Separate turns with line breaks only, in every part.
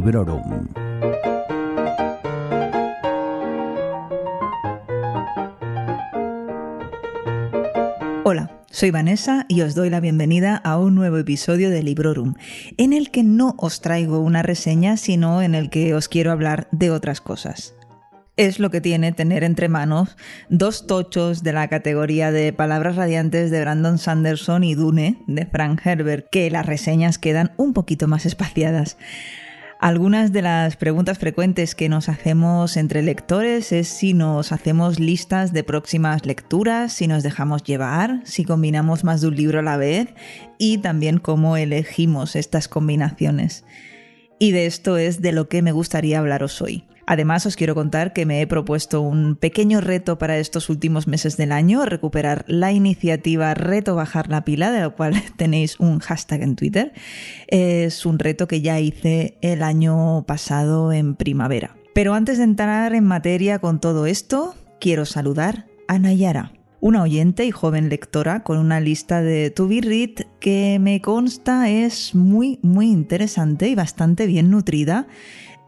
Librorum.
Hola, soy Vanessa y os doy la bienvenida a un nuevo episodio de Librorum, en el que no os traigo una reseña, sino en el que os quiero hablar de otras cosas. Es lo que tiene tener entre manos dos tochos de la categoría de Palabras Radiantes de Brandon Sanderson y Dune de Frank Herbert, que las reseñas quedan un poquito más espaciadas. Algunas de las preguntas frecuentes que nos hacemos entre lectores es si nos hacemos listas de próximas lecturas, si nos dejamos llevar, si combinamos más de un libro a la vez y también cómo elegimos estas combinaciones. Y de esto es de lo que me gustaría hablaros hoy. Además, os quiero contar que me he propuesto un pequeño reto para estos últimos meses del año, recuperar la iniciativa Reto Bajar la Pila, de la cual tenéis un hashtag en Twitter. Es un reto que ya hice el año pasado en primavera. Pero antes de entrar en materia con todo esto, quiero saludar a Nayara una oyente y joven lectora con una lista de To Be Read que me consta es muy, muy interesante y bastante bien nutrida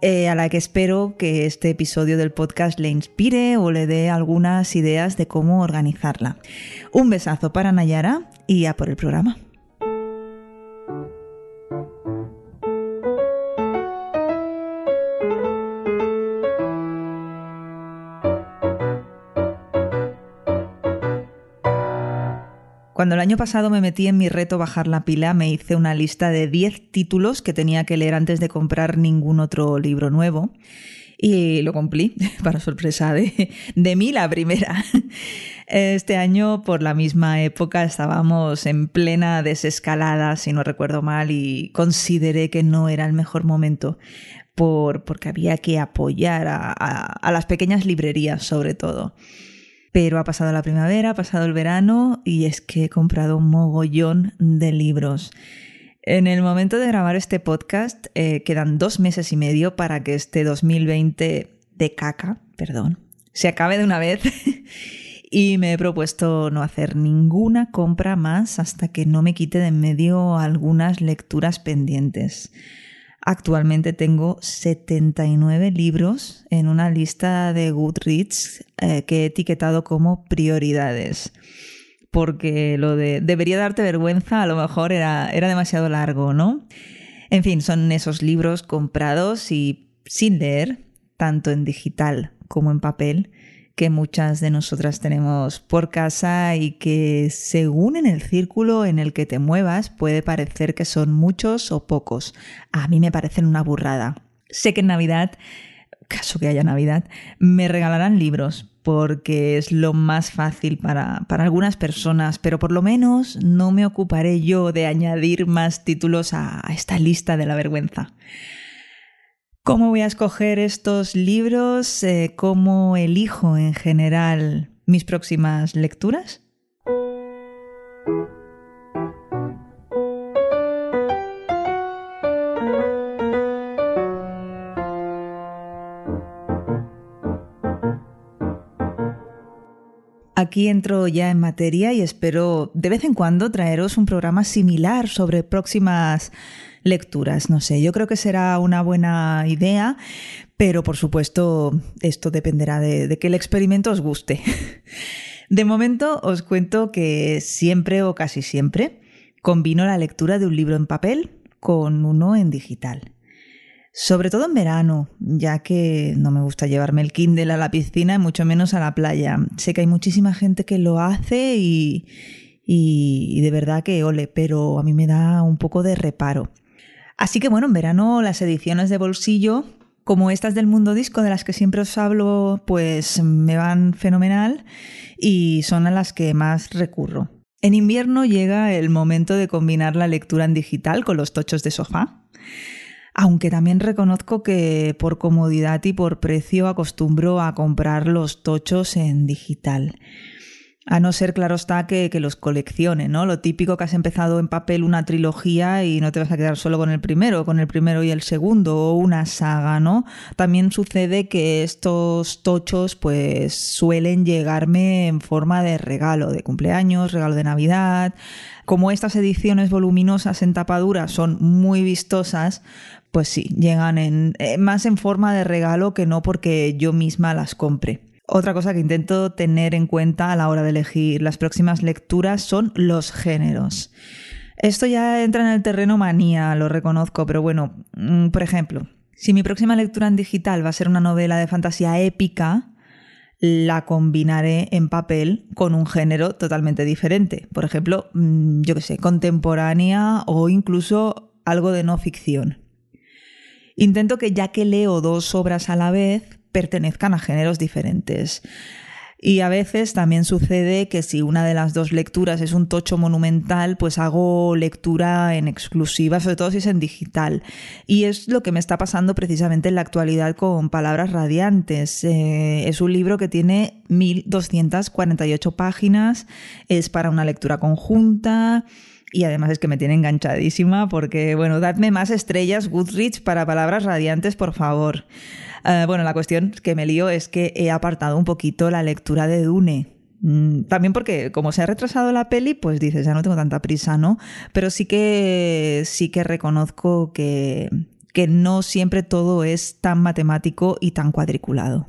eh, a la que espero que este episodio del podcast le inspire o le dé algunas ideas de cómo organizarla. Un besazo para Nayara y a por el programa. Cuando el año pasado me metí en mi reto bajar la pila, me hice una lista de 10 títulos que tenía que leer antes de comprar ningún otro libro nuevo. Y lo cumplí, para sorpresa de, mí la primera. Este año, por la misma época, estábamos en plena desescalada, si no recuerdo mal, y consideré que no era el mejor momento por, porque había que apoyar a las pequeñas librerías, sobre todo. Pero ha pasado la primavera, ha pasado el verano y es que he comprado un mogollón de libros. En el momento de grabar este podcast eh, quedan dos meses y medio para que este 2020 de caca, perdón, se acabe de una vez y me he propuesto no hacer ninguna compra más hasta que no me quite de en medio algunas lecturas pendientes. Actualmente tengo 79 libros en una lista de Goodreads eh, que he etiquetado como prioridades. Porque lo de debería darte vergüenza a lo mejor era, era demasiado largo, ¿no? En fin, son esos libros comprados y sin leer, tanto en digital como en papel, que muchas de nosotras tenemos por casa y que según en el círculo en el que te muevas puede parecer que son muchos o pocos. A mí me parecen una burrada. Sé que en Navidad, caso que haya Navidad, me regalarán libros porque es lo más fácil para, para algunas personas, pero por lo menos no me ocuparé yo de añadir más títulos a esta lista de la vergüenza. ¿Cómo voy a escoger estos libros? Eh, ¿Cómo elijo en general mis próximas lecturas? Aquí entro ya en materia y espero de vez en cuando traeros un programa similar sobre próximas lecturas. No sé, yo creo que será una buena idea, pero por supuesto esto dependerá de, que el experimento os guste. De momento os cuento que siempre o casi siempre combino la lectura de un libro en papel con uno en digital. Sobre todo en verano, ya que no me gusta llevarme el Kindle a la piscina y mucho menos a la playa. Sé que hay muchísima gente que lo hace y, y, de verdad que ole, pero a mí me da un poco de reparo. Así que bueno, en verano las ediciones de bolsillo, como estas del mundo disco de las que siempre os hablo, pues me van fenomenal y son a las que más recurro. En invierno llega el momento de combinar la lectura en digital con los tochos de sofá. Aunque también reconozco que por comodidad y por precio acostumbro a comprar los tochos en digital. A no ser, claro está, que, los coleccione, ¿no? Lo típico que has empezado en papel una trilogía y no te vas a quedar solo con el primero, con el primero y el segundo, o una saga, ¿no? También sucede que estos tochos, pues, suelen llegarme en forma de regalo de cumpleaños, regalo de Navidad. Como estas ediciones voluminosas en tapadura son muy vistosas, pues sí, llegan eh, más en forma de regalo que no porque yo misma las compre. Otra cosa que intento tener en cuenta a la hora de elegir las próximas lecturas son los géneros. Esto ya entra en el terreno manía, lo reconozco, pero bueno, mm, por ejemplo, si mi próxima lectura en digital va a ser una novela de fantasía épica, la combinaré en papel con un género totalmente diferente. Por ejemplo, mm, yo qué sé, contemporánea o incluso algo de no ficción. Intento que ya que leo dos obras a la vez, pertenezcan a géneros diferentes. Y a veces también sucede que si una de las dos lecturas es un tocho monumental, pues hago lectura en exclusiva, sobre todo si es en digital. Y es lo que me está pasando precisamente en la actualidad con Palabras Radiantes. Eh, es un libro que tiene 1248 páginas, es para una lectura conjunta. Y además es que me tiene enganchadísima porque, bueno, dadme más estrellas Goodrich para palabras radiantes, por favor. Eh, bueno, la cuestión que me lío es que he apartado un poquito la lectura de Dune. Mm, también porque como se ha retrasado la peli, pues dices, ya no tengo tanta prisa, ¿no? Pero sí que sí que reconozco que, que no siempre todo es tan matemático y tan cuadriculado.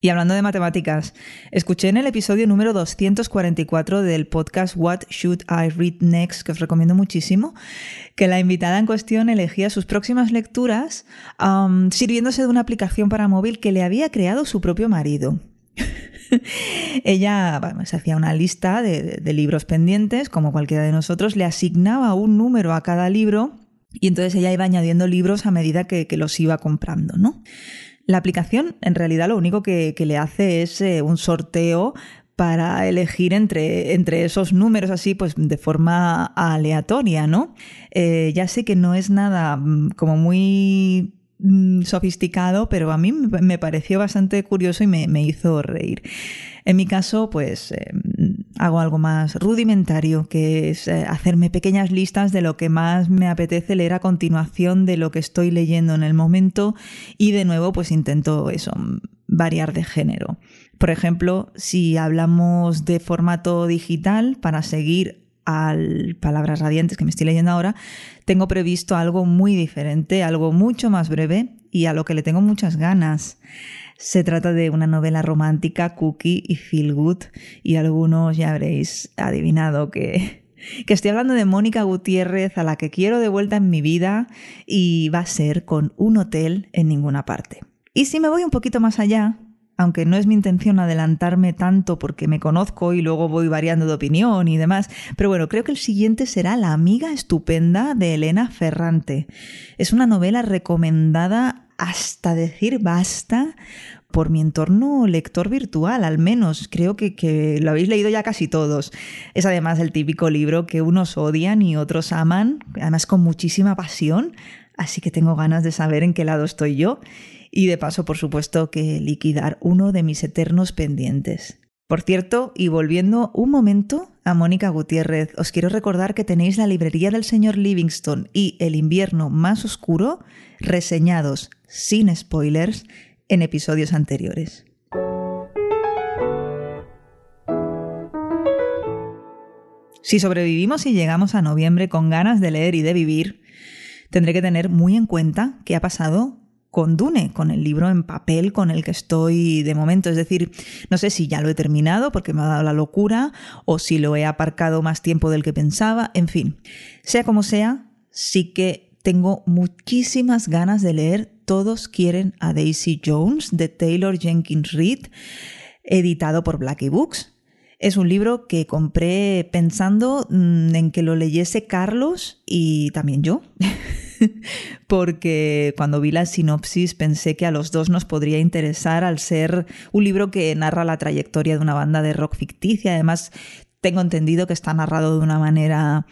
Y hablando de matemáticas, escuché en el episodio número 244 del podcast What Should I Read Next, que os recomiendo muchísimo, que la invitada en cuestión elegía sus próximas lecturas sirviéndose de una aplicación para móvil que le había creado su propio marido. Ella se hacía una lista de, libros pendientes, como cualquiera de nosotros, le asignaba un número a cada libro y entonces ella iba añadiendo libros a medida que, que los iba comprando, ¿no? La aplicación en realidad lo único que, le hace es eh, un sorteo para elegir entre, entre, esos números así, pues de forma aleatoria, ¿no? Eh, ya sé que no es nada mm, como muy mm, sofisticado, pero a mí me pareció bastante curioso y me, hizo reír. En mi caso, pues eh, hago algo más rudimentario, que es eh, hacerme pequeñas listas de lo que más me apetece leer a continuación de lo que estoy leyendo en el momento y de nuevo pues intento eso, variar de género. Por ejemplo, si hablamos de formato digital, para seguir al Palabras Radiantes que me estoy leyendo ahora, tengo previsto algo muy diferente, algo mucho más breve y a lo que le tengo muchas ganas. Se trata de una novela romántica, cookie y feel good, y algunos ya habréis adivinado que, que estoy hablando de Mónica Gutiérrez, a la que quiero de vuelta en mi vida, y va a ser con un hotel en ninguna parte. Y si me voy un poquito más allá, aunque no es mi intención adelantarme tanto porque me conozco y luego voy variando de opinión y demás, pero bueno, creo que el siguiente será La amiga estupenda de Elena Ferrante. Es una novela recomendada hasta decir basta por mi entorno lector virtual, al menos. Creo que, lo habéis leído ya casi todos. Es además el típico libro que unos odian y otros aman, además con muchísima pasión, así que tengo ganas de saber en qué lado estoy yo y de paso, por supuesto, que liquidar uno de mis eternos pendientes. Por cierto, y volviendo un momento a Mónica Gutiérrez, os quiero recordar que tenéis la librería del señor Livingston y El invierno más oscuro reseñados sin spoilers en episodios anteriores. Si sobrevivimos y llegamos a noviembre con ganas de leer y de vivir, tendré que tener muy en cuenta qué ha pasado con Dune, con el libro en papel con el que estoy de momento. Es decir, no sé si ya lo he terminado porque me ha dado la locura o si lo he aparcado más tiempo del que pensaba. En fin, sea como sea, sí que tengo muchísimas ganas de leer Todos quieren a Daisy Jones de Taylor Jenkins Reid, editado por Blackie Books. Es un libro que compré pensando mm, en que lo leyese Carlos y también yo. porque cuando vi la sinopsis pensé que a los dos nos podría interesar al ser un libro que narra la trayectoria de una banda de rock ficticia. Además, tengo entendido que está narrado de una manera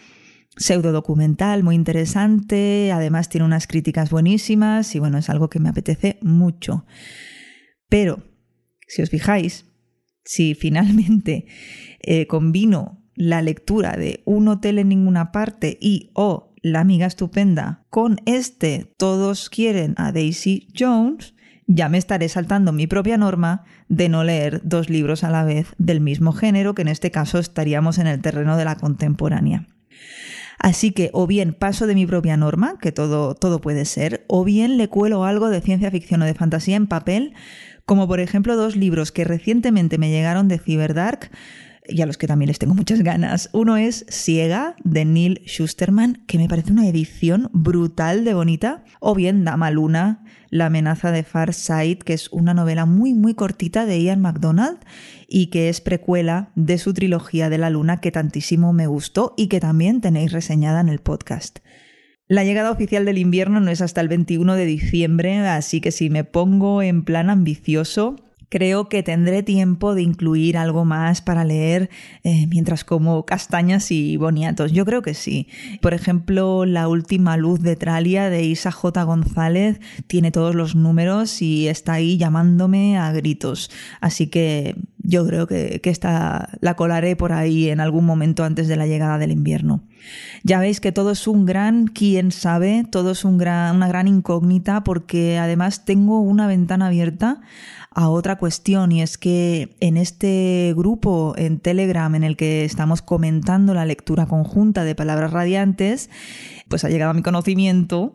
pseudo documental muy interesante, además tiene unas críticas buenísimas y bueno, es algo que me apetece mucho. Pero, si os fijáis, si finalmente eh, combino la lectura de Un hotel en ninguna parte y o La amiga estupenda con este Todos quieren a Daisy Jones, ya me estaré saltando mi propia norma de no leer dos libros a la vez del mismo género, que en este caso estaríamos en el terreno de la contemporánea. Así que o bien paso de mi propia norma, que todo, todo puede ser, o bien le cuelo algo de ciencia ficción o de fantasía en papel, como por ejemplo dos libros que recientemente me llegaron de Cyberdark, y a los que también les tengo muchas ganas. Uno es Ciega, de Neil Schusterman, que me parece una edición brutal de bonita. O bien Dama Luna, La amenaza de Far Side, que es una novela muy, muy cortita de Ian MacDonald y que es precuela de su trilogía de la luna que tantísimo me gustó y que también tenéis reseñada en el podcast. La llegada oficial del invierno no es hasta el 21 de diciembre, así que si me pongo en plan ambicioso, Creo que tendré tiempo de incluir algo más para leer eh, mientras como castañas y boniatos. Yo creo que sí. Por ejemplo, La última luz de Tralia de Isa J. González tiene todos los números y está ahí llamándome a gritos. Así que yo creo que, esta la colaré por ahí en algún momento antes de la llegada del invierno. Ya veis que todo es un gran quién sabe, todo es un gran, una gran incógnita porque además tengo una ventana abierta a otra cuestión y es que en este grupo en Telegram en el que estamos comentando la lectura conjunta de Palabras Radiantes, pues ha llegado a mi conocimiento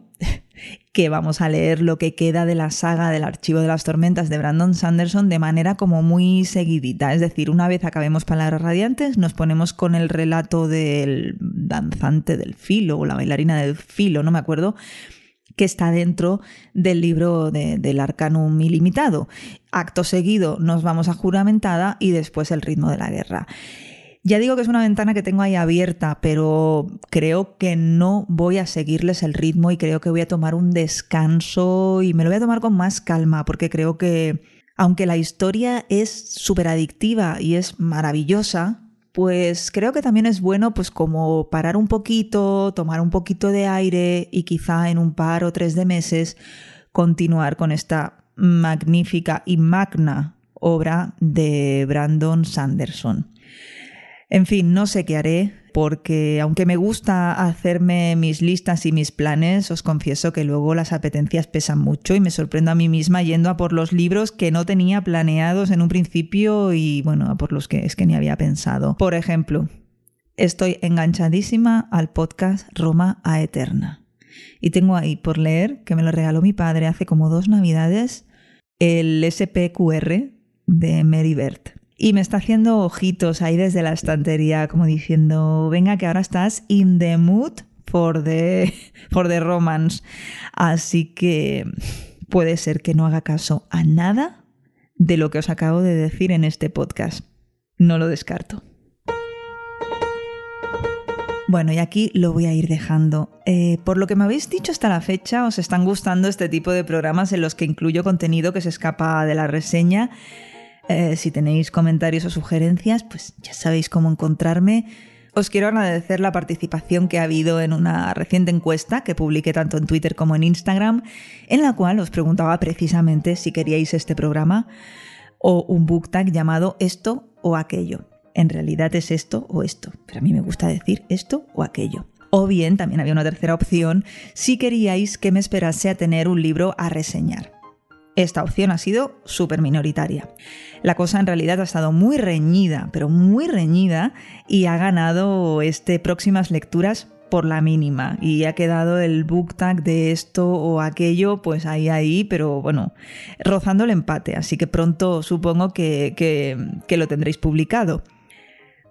que vamos a leer lo que queda de la saga del Archivo de las Tormentas de Brandon Sanderson de manera como muy seguidita. Es decir, una vez acabemos Palabras Radiantes, nos ponemos con el relato del danzante del filo o la bailarina del filo, no me acuerdo que está dentro del libro del Arcanum ilimitado. Acto seguido nos vamos a juramentada y después el ritmo de la guerra. Ya digo que es una ventana que tengo ahí abierta, pero creo que no voy a seguirles el ritmo y creo que voy a tomar un descanso y me lo voy a tomar con más calma porque creo que aunque la historia es súper adictiva y es maravillosa, pues creo que también es bueno pues como parar un poquito, tomar un poquito de aire y quizá en un par o tres de meses continuar con esta magnífica y magna obra de Brandon Sanderson. En fin, no sé qué haré, porque aunque me gusta hacerme mis listas y mis planes, os confieso que luego las apetencias pesan mucho y me sorprendo a mí misma yendo a por los libros que no tenía planeados en un principio y bueno, a por los que es que ni había pensado. Por ejemplo, estoy enganchadísima al podcast Roma a Eterna. Y tengo ahí por leer, que me lo regaló mi padre hace como dos navidades, el SPQR de Mary Bert y me está haciendo ojitos ahí desde la estantería, como diciendo, venga, que ahora estás in the mood for the, for the romance. Así que puede ser que no haga caso a nada de lo que os acabo de decir en este podcast. No lo descarto. Bueno, y aquí lo voy a ir dejando. Eh, por lo que me habéis dicho hasta la fecha, os están gustando este tipo de programas en los que incluyo contenido que se escapa de la reseña eh, si tenéis comentarios o sugerencias, pues ya sabéis cómo encontrarme. Os quiero agradecer la participación que ha habido en una reciente encuesta que publiqué tanto en Twitter como en Instagram, en la cual os preguntaba precisamente si queríais este programa o un book tag llamado esto o aquello. En realidad es esto o esto, pero a mí me gusta decir esto o aquello. O bien también había una tercera opción si queríais que me esperase a tener un libro a reseñar. Esta opción ha sido súper minoritaria. La cosa en realidad ha estado muy reñida, pero muy reñida, y ha ganado este próximas lecturas por la mínima. Y ha quedado el book tag de esto o aquello pues ahí ahí pero bueno rozando el empate. Así que pronto supongo que, que, que lo tendréis publicado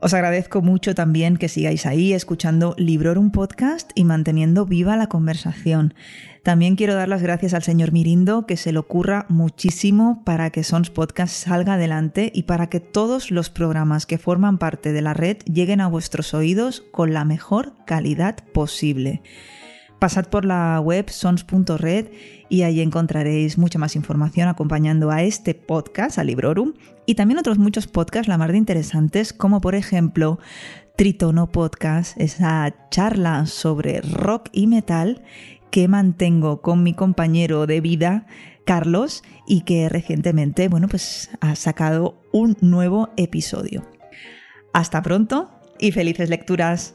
os agradezco mucho también que sigáis ahí escuchando Librorum Podcast y manteniendo viva la conversación. También quiero dar las gracias al señor Mirindo, que se le ocurra muchísimo para que Sons Podcast salga adelante y para que todos los programas que forman parte de la red lleguen a vuestros oídos con la mejor calidad posible. Pasad por la web sons.red y ahí encontraréis mucha más información acompañando a este podcast, a Librorum, y también otros muchos podcasts la mar de interesantes, como por ejemplo Tritono Podcast, esa charla sobre rock y metal que mantengo con mi compañero de vida, Carlos, y que recientemente, bueno, pues ha sacado un nuevo episodio. Hasta pronto y felices lecturas.